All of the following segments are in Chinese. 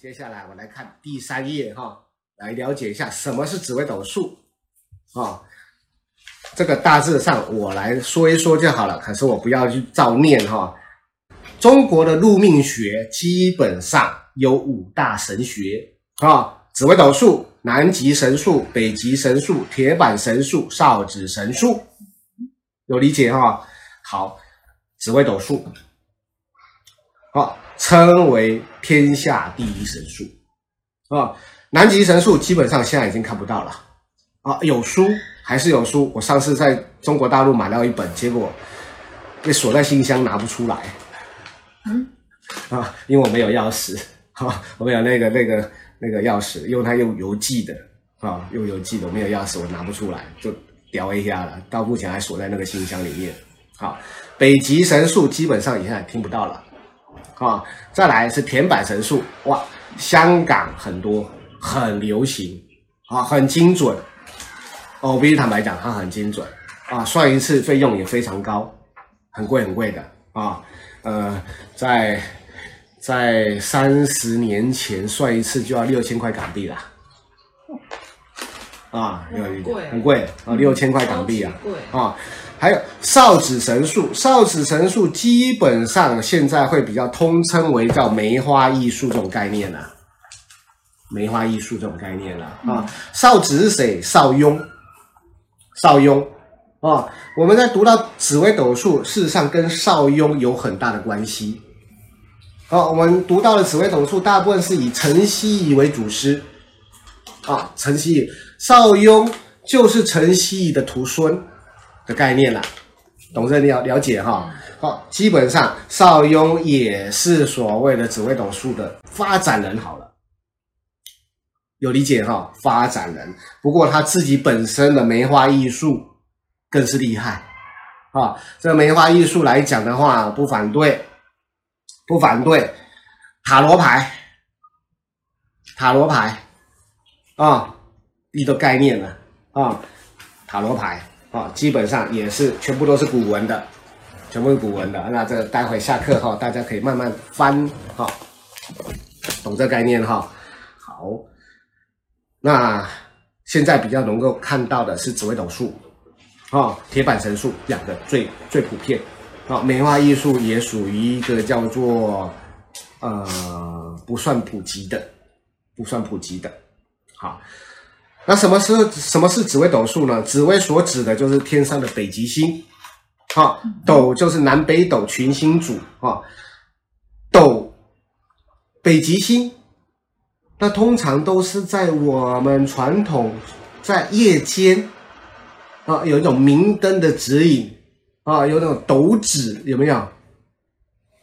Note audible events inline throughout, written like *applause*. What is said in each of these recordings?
接下来我来看第三页哈，来了解一下什么是紫微斗数啊。这个大致上我来说一说就好了，可是我不要去照念哈。中国的入命学基本上有五大神学啊：紫微斗数、南极神数、北极神数、铁板神数、少子神数，有理解哈？好，紫微斗数，好。称为天下第一神树啊！南极神树基本上现在已经看不到了啊，有书还是有书。我上次在中国大陆买到一本，结果被锁在信箱拿不出来。嗯啊，因为我没有钥匙啊，我没有那个那个那个钥匙，因为它用邮寄的啊，用邮寄的，我没有钥匙，我拿不出来，就掉一下了。到目前还锁在那个信箱里面。好，北极神树基本上现在听不到了。啊，再来是填板神数，哇，香港很多，很流行，啊，很精准，哦，我必须坦白讲，它很精准，啊，算一次费用也非常高，很贵很贵的，啊，呃，在在三十年前算一次就要六千块港币了，啊，有一点很贵啊，六千块港币啊，啊。还有少子神数，少子神数基本上现在会比较通称为叫梅花易数这种概念了，梅花易数这种概念了啊。少子是谁？少雍，少雍啊。我们在读到紫微斗数，事实上跟少雍有很大的关系。好，我们读到的紫微斗数，大部分是以陈希夷为祖师啊。陈希夷，少雍就是陈希夷的徒孙。的概念了，懂这了了解哈？好，基本上邵雍也是所谓的紫微斗数的发展人好了，有理解哈？发展人，不过他自己本身的梅花艺术更是厉害啊！这梅花艺术来讲的话，不反对，不反对塔罗牌，塔罗牌啊，一个概念了啊，塔罗牌。啊，基本上也是全部都是古文的，全部是古文的。那这待会下课哈，大家可以慢慢翻哈，懂这概念哈。好，那现在比较能够看到的是紫微斗数，啊，铁板神术两个最最普遍。啊，梅花易数也属于一个叫做呃不算普及的，不算普及的。好。那什么是什么是紫微斗数呢？紫微所指的就是天上的北极星，啊，斗就是南北斗群星组啊，斗北极星，那通常都是在我们传统在夜间啊，有一种明灯的指引啊，有那种斗指有没有？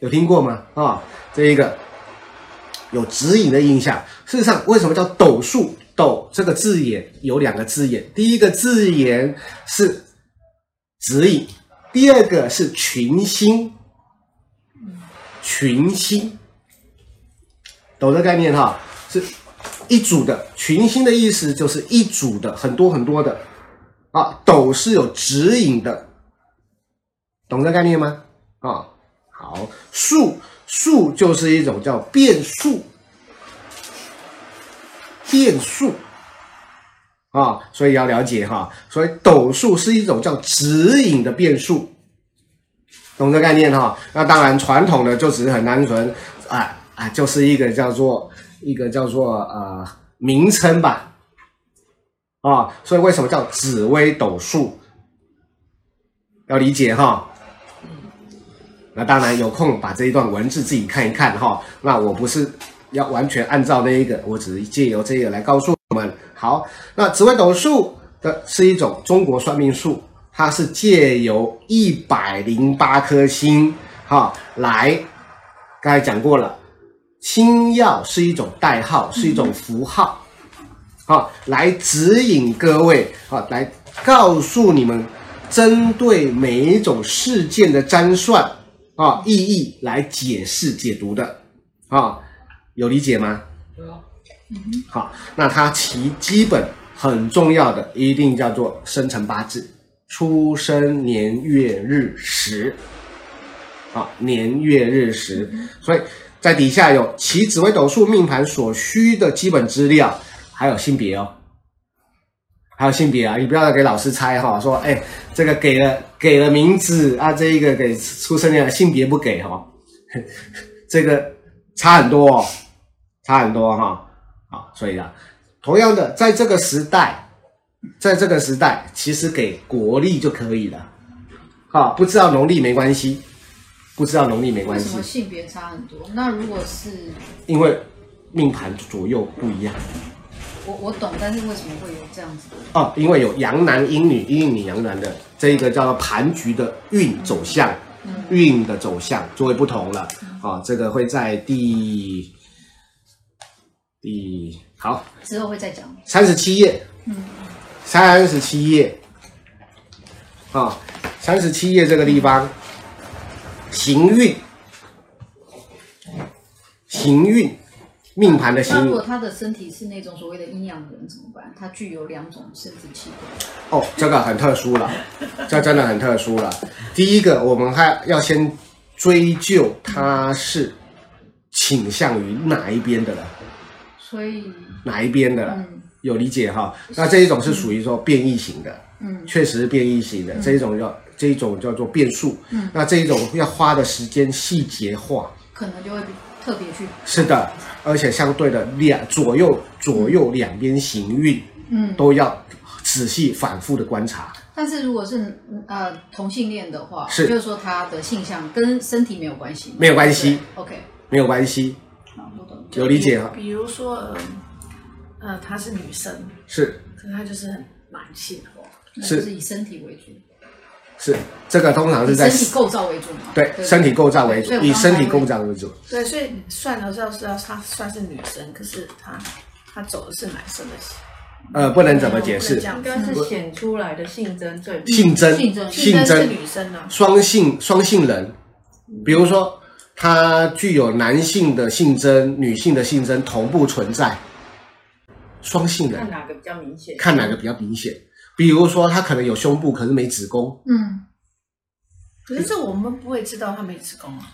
有听过吗？啊，这一个有指引的印象。事实上，为什么叫斗数？斗这个字眼有两个字眼，第一个字眼是指引，第二个是群星，群星，斗的概念哈，是一组的，群星的意思就是一组的，很多很多的，啊，斗是有指引的，懂这概念吗？啊，好，数数就是一种叫变数。变数啊，所以要了解哈，所以斗数是一种叫指引的变数，懂这概念哈？那当然，传统的就只是很单纯啊啊，就是一个叫做一个叫做呃名称吧，啊，所以为什么叫紫微斗数？要理解哈。那当然有空把这一段文字自己看一看哈。那我不是。要完全按照那一个，我只是借由这个来告诉我们。好，那紫微斗数的是一种中国算命术，它是借由一百零八颗星，哈，来，刚才讲过了，星耀是一种代号，是一种符号，好，来指引各位，好，来告诉你们，针对每一种事件的占算啊意义来解释解读的，啊。有理解吗？嗯，好，那它其基本很重要的一定叫做生辰八字，出生年月日时，啊，年月日时，所以在底下有其紫微斗数命盘所需的基本资料，还有性别哦，还有性别啊，你不要给老师猜哈，说哎，这个给了给了名字啊，这一个给出生年性别不给哈，*laughs* 这个差很多哦，差很多哈，好，所以啊，同样的，在这个时代，在这个时代，其实给国力就可以了，好，不知道农历没关系。不知道农历没关系。为什么性别差很多？那如果是因为命盘左右不一样。我我懂，但是为什么会有这样子？哦，因为有阳男阴女、阴女阳男的这一个叫做盘局的运走向，运、嗯、的走向就会不同了。啊、嗯哦，这个会在第第好之后会再讲。三十七页，嗯，三十七页，啊，三十七页这个地方。嗯行运，行运，命盘的行运。如果他的身体是那种所谓的阴阳人怎么办？他具有两种生殖器官。哦，这个很特殊了，*laughs* 这真的很特殊了。第一个，我们还要先追究他是倾向于哪一边的了。所以哪一边的了？嗯、有理解哈？那这一种是属于说变异型的，嗯，确实是变异型的，嗯、这一种叫。这一种叫做变数，嗯，那这一种要花的时间细节化，可能就会特别去。是的，而且相对的两左右左右两边行运，嗯，都要仔细反复的观察。但是如果是呃同性恋的话，是。就是说他的性向跟身体没有关系，没有关系，OK，没有关系，有理解哈。比如说呃呃她是女生，是，可是她就是很男性化，是，是以身体为主。是这个通常是在身体构造为主嘛？对，身体构造为主，以身体构造为主。对，所以算的时候是要她算是女生，可是她她走的是男生的型。呃，不能怎么解释？应该是显出来的性征最性征性征性征是女生呢？双性双性人，比如说他具有男性的性征、女性的性征同步存在，双性人看哪个比较明显？看哪个比较明显？比如说，他可能有胸部，可是没子宫。嗯，可是这我们不会知道他没子宫啊。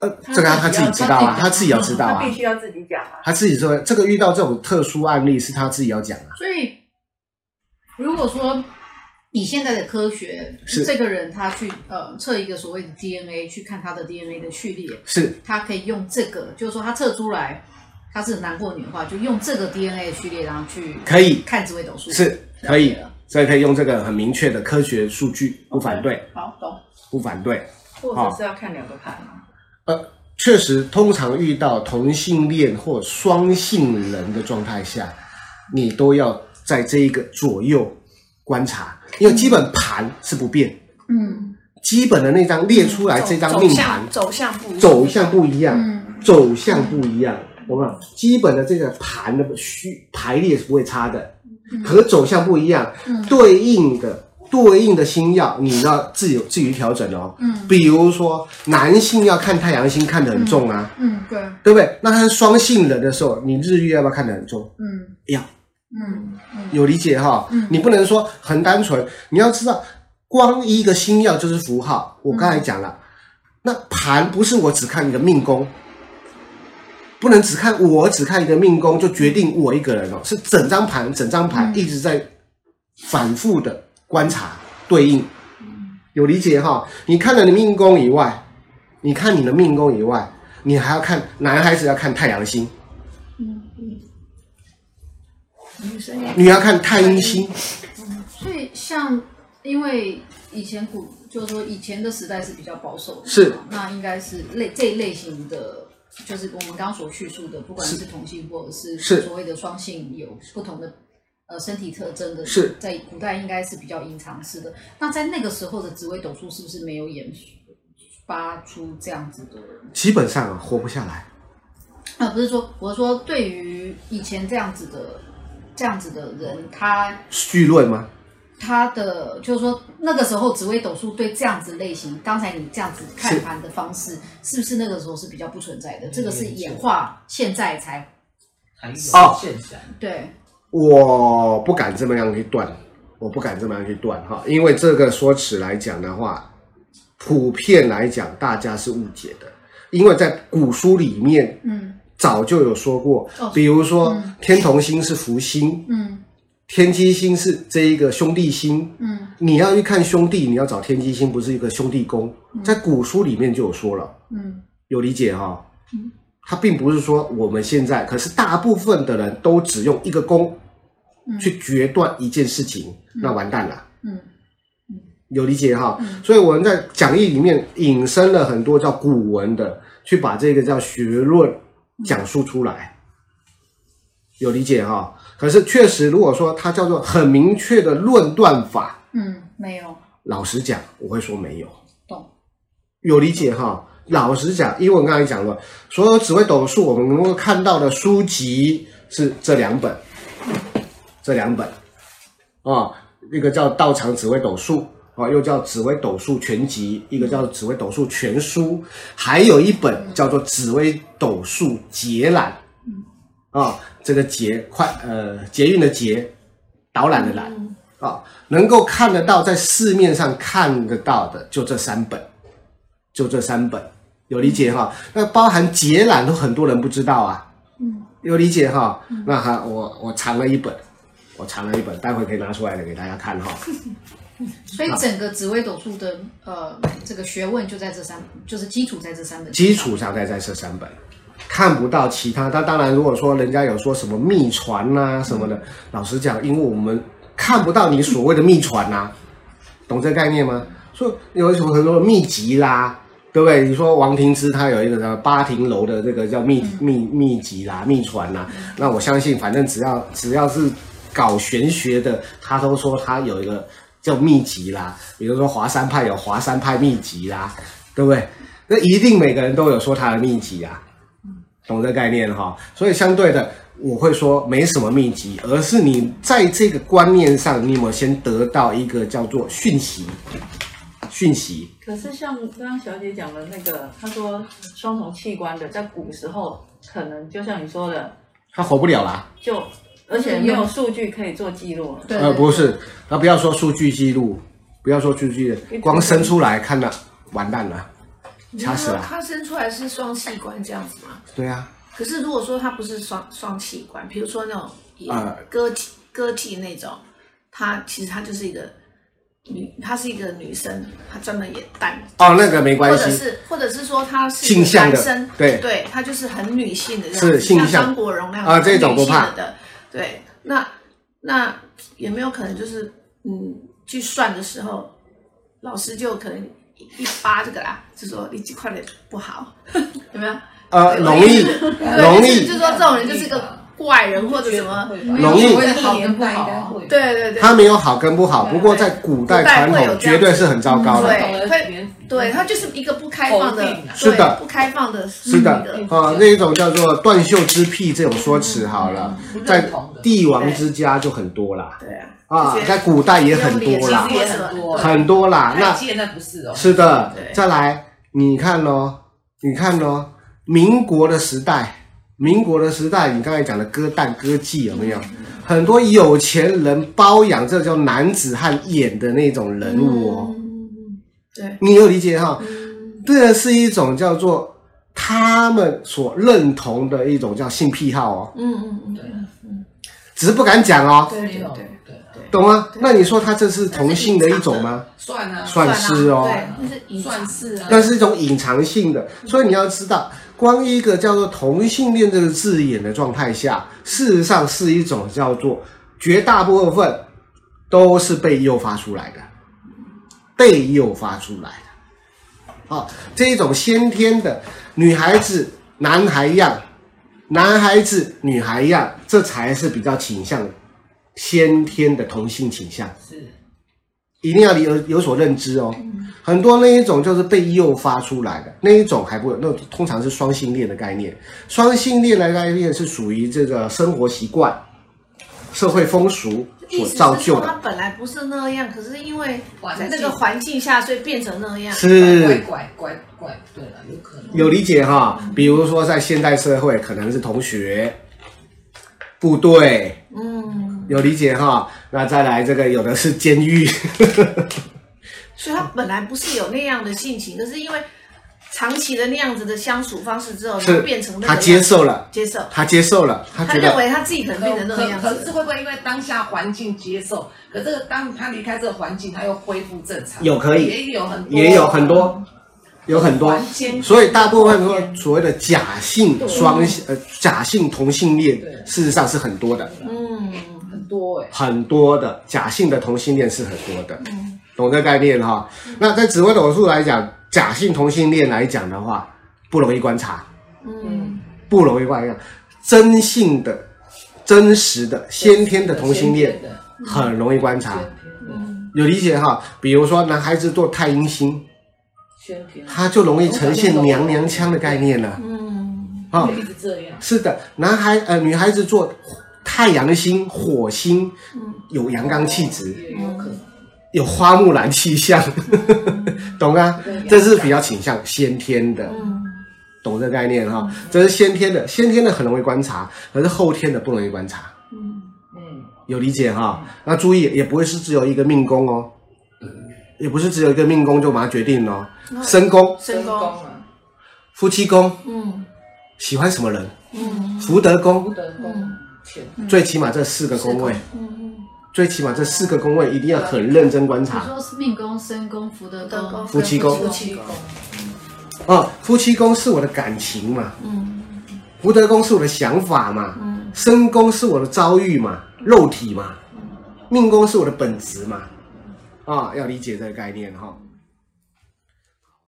呃，这个他自己知道啊，他自己要知道啊，他必须要自己讲啊。他自己说，这个遇到这种特殊案例是他自己要讲啊。所以，如果说以现在的科学，是这个人他去呃测一个所谓的 DNA，去看他的 DNA 的序列，是他可以用这个，就是说他测出来他是男或女的话，就用这个 DNA 的序列，然后去可以看紫微斗数，是可以的。所以可以用这个很明确的科学数据，不反对。Okay, 好，懂。不反对。或者是要看两个盘吗？呃，确实，通常遇到同性恋或双性人的状态下，你都要在这一个左右观察，因为基本盘是不变。嗯。基本的那张列出来，这张命盘走向不一样。走向不一样。嗯。走向不一样。我们基本的这个盘的序排列是不会差的。和走向不一样，嗯、对应的对应的星耀，你要自己自己调整哦。嗯，比如说男性要看太阳星看得很重啊，嗯，对，对不对？那他是双性人的时候，你日月要不要看得很重？嗯，要，嗯，有理解哈、你不能说很单纯，你要知道，光一个星耀就是符号。我刚才讲了，嗯、那盘不是我只看你的命宫。不能只看我只看一个命宫就决定我一个人哦，是整张盘整张盘一直在反复的观察对应，有理解哈？你看了你命宫以外，你看你的命宫以外，你还要看男孩子要看太阳星，嗯嗯，女生女要看太阴星，嗯，所以像因为以前古就是说以前的时代是比较保守的，是那应该是类这一类型的。就是我们刚刚所叙述的，不管是同性或者是所谓的双性，有不同的呃身体特征的，是在古代应该是比较隐藏式的。那在那个时候的紫微斗数是不是没有演发出这样子的？基本上啊，活不下来。啊，不是说，我是说，对于以前这样子的这样子的人，他绪论吗？他的就是说，那个时候紫微斗数对这样子类型，刚才你这样子看盘的方式，是，是不是那个时候是比较不存在的？这个是演化现在才哦，对，我不敢这么样去断，我不敢这么样去断哈，因为这个说辞来讲的话，普遍来讲大家是误解的。因为在古书里面，嗯，早就有说过，哦。比如说、嗯。天同星是福星，嗯。天机星是这一个兄弟星，嗯。你要去看兄弟，你要找天机星，不是一个兄弟宫，在古书里面就有说了，嗯。有理解哈、嗯。它并不是说我们现在，可是大部分的人都只用一个宫去决断一件事情，那完蛋了。嗯。有理解哈，嗯。所以我们在讲义里面引申了很多叫古文的，去把这个叫学论讲述出来，有理解哈。可是确实，如果说它叫做很明确的论断法，嗯，没有老实讲，我会说没有。懂。有理解哈。老实讲，因为我刚才讲了，所有紫微斗数我们能够看到的书籍是这两本，这两本啊，一个叫《道场紫微斗数》啊，又叫《紫微斗数全集》，一个叫《紫微斗数全书》，还有一本叫做《紫微斗数捷览》啊，这个捷快呃捷运的捷，导览的览啊，能够看得到，在市面上看得到的就这三本，就这三本。有理解哈，那包含捷览都很多人不知道啊，嗯，有理解哈，那哈我我藏了一本，我藏了一本，待会可以拿出来的给大家看哈。*laughs* *laughs* 所以整个紫微斗数的呃这个学问就在这三，就是基础在这三本。基础上在在这三本，看不到其他。但当然，如果说人家有说什么秘传呐什么的，老实讲，因为我们看不到你所谓的秘传呐，懂这个概念吗？说有什么很多秘籍啦。对不对？你说王庭之他有一个什么八亭楼的这个叫秘秘秘籍啦、秘传啦，那我相信，反正只要只要是搞玄学的，他都说他有一个叫秘籍啦。比如说华山派有华山派秘籍啦，对不对？那一定每个人都有说他的秘籍啊，懂这个概念哈？所以相对的，我会说没什么秘籍，而是你在这个观念上，你有没有先得到一个叫做讯息？讯息。可是像刚刚小姐讲的那个，她说双重器官的，在古时候可能就像你说的，他活不了啦。就而且没有数据可以做记录了。对呃，不是，那不要说数据记录，不要说数据，光生出来看了，完蛋了，掐死了。他生出来是双器官这样子吗？对啊，可是如果说他不是双双器官，比如说那种呃割体割体那种，他其实他就是一个女，她是一个女生，她专门演蛋。哦，那个没关系或者，是或者是说她是性向的男生，对对，她就是很女性的这样是子，性向像张国荣那样啊这种性不怕的，对，那那有没有可能就是嗯，去算的时候，老师就可能一一扒这个啦，就说你几块的不好，*laughs* 有没有？呃，容易，容易就是说这种人就是个怪人或者什么，容易所谓的好跟不好啊，对对对，他没有好跟不好，不过在古代传统绝对是很糟糕的。对，会对它就是一个不开放的，是的不开放的，是的啊，那一种叫做断袖之癖这种说辞好了，在帝王之家就很多啦，对啊，在古代也很多啦其实，也很多很多啦。那现在不是哦，是的，再来，你看哦，你看哦，民国的时代，民国的时代，你刚才讲的割蛋割妓有没有？很多有钱人包养这叫男子汉演的那种人物哦，嗯，对，你有理解哈？嗯。这是一种叫做他们所认同的一种叫性癖好哦，嗯嗯嗯，对。只是不敢讲哦，对对对。对懂吗？那你说他这是同性的一种吗？算啊，算是哦。对，那是隐算是啊，那是一种隐藏性的，所以你要知道，光一个叫做同性恋这个字眼的状态下，事实上是一种叫做绝大部分都是被诱发出来的，被诱发出来的。好，这一种先天的女孩子、男孩样，男孩子、女孩样，这才是比较倾向先天的同性倾向。是一定要有有所认知哦。很多那一种就是被诱发出来的那一种还不那通常是双性恋的概念。双性恋的概念是属于这个生活习惯、社会风俗所造就的。本来不是那样，可是因为那个环境下，所以变成那样。怪是怪怪怪，对了，有可能有理解哈。比如说在现代社会，可能是同学、部队，嗯，有理解哈。那再来这个有的是监狱，*laughs* 所以他本来不是有那样的性情，可是因为长期的那样子的相处方式之后，是他变成他接受了，接受，他接受了，他他认为他自己可能变成那个样可可是。会不会因为当下环境接受，可这个当他离开这个环境，他又恢复正常？有可以。也有很多，也有很多，有很多，所以大部分说所谓的假性双呃假性同性恋，事实上是很多的，嗯，很多哎、很多的假性的同性恋是很多的，懂这个概念哈？那在紫微斗数来讲，假性同性恋来讲的话，不容易观察，嗯，不容易观察，真性的、真实的、先天的同性恋很容易观察。有理解哈？比如说男孩子做太阴星，先天，他就容易呈现娘娘腔的概念了。嗯，啊、一直这样。是的，男孩呃女孩子做太阳星、火星，有阳刚气质，也有可能。有花木兰气象，*laughs* 懂啊？这是比较倾向先天的，懂这概念哈？这是先天的，先天的很容易观察，可是后天的不容易观察，嗯，有理解哈？那注意，也不会是只有一个命宫哦，也不是只有一个命宫就把它决定了哦。身宫、身宫，啊，夫妻宫。嗯。喜欢什么人？嗯。福德宫。福德宫。钱，最起码这四个宫位，嗯最起码这四个宫位一定要很认真观察。你察。说是命宫、身宫、福德德宫宫、夫妻宫。夫妻宫，哦，夫妻宫是我的感情嘛，嗯。福德宫是我的想法嘛，嗯。身宫是我的遭遇嘛，肉体嘛，命宫是我的本质嘛，啊、要理解这个概念哈、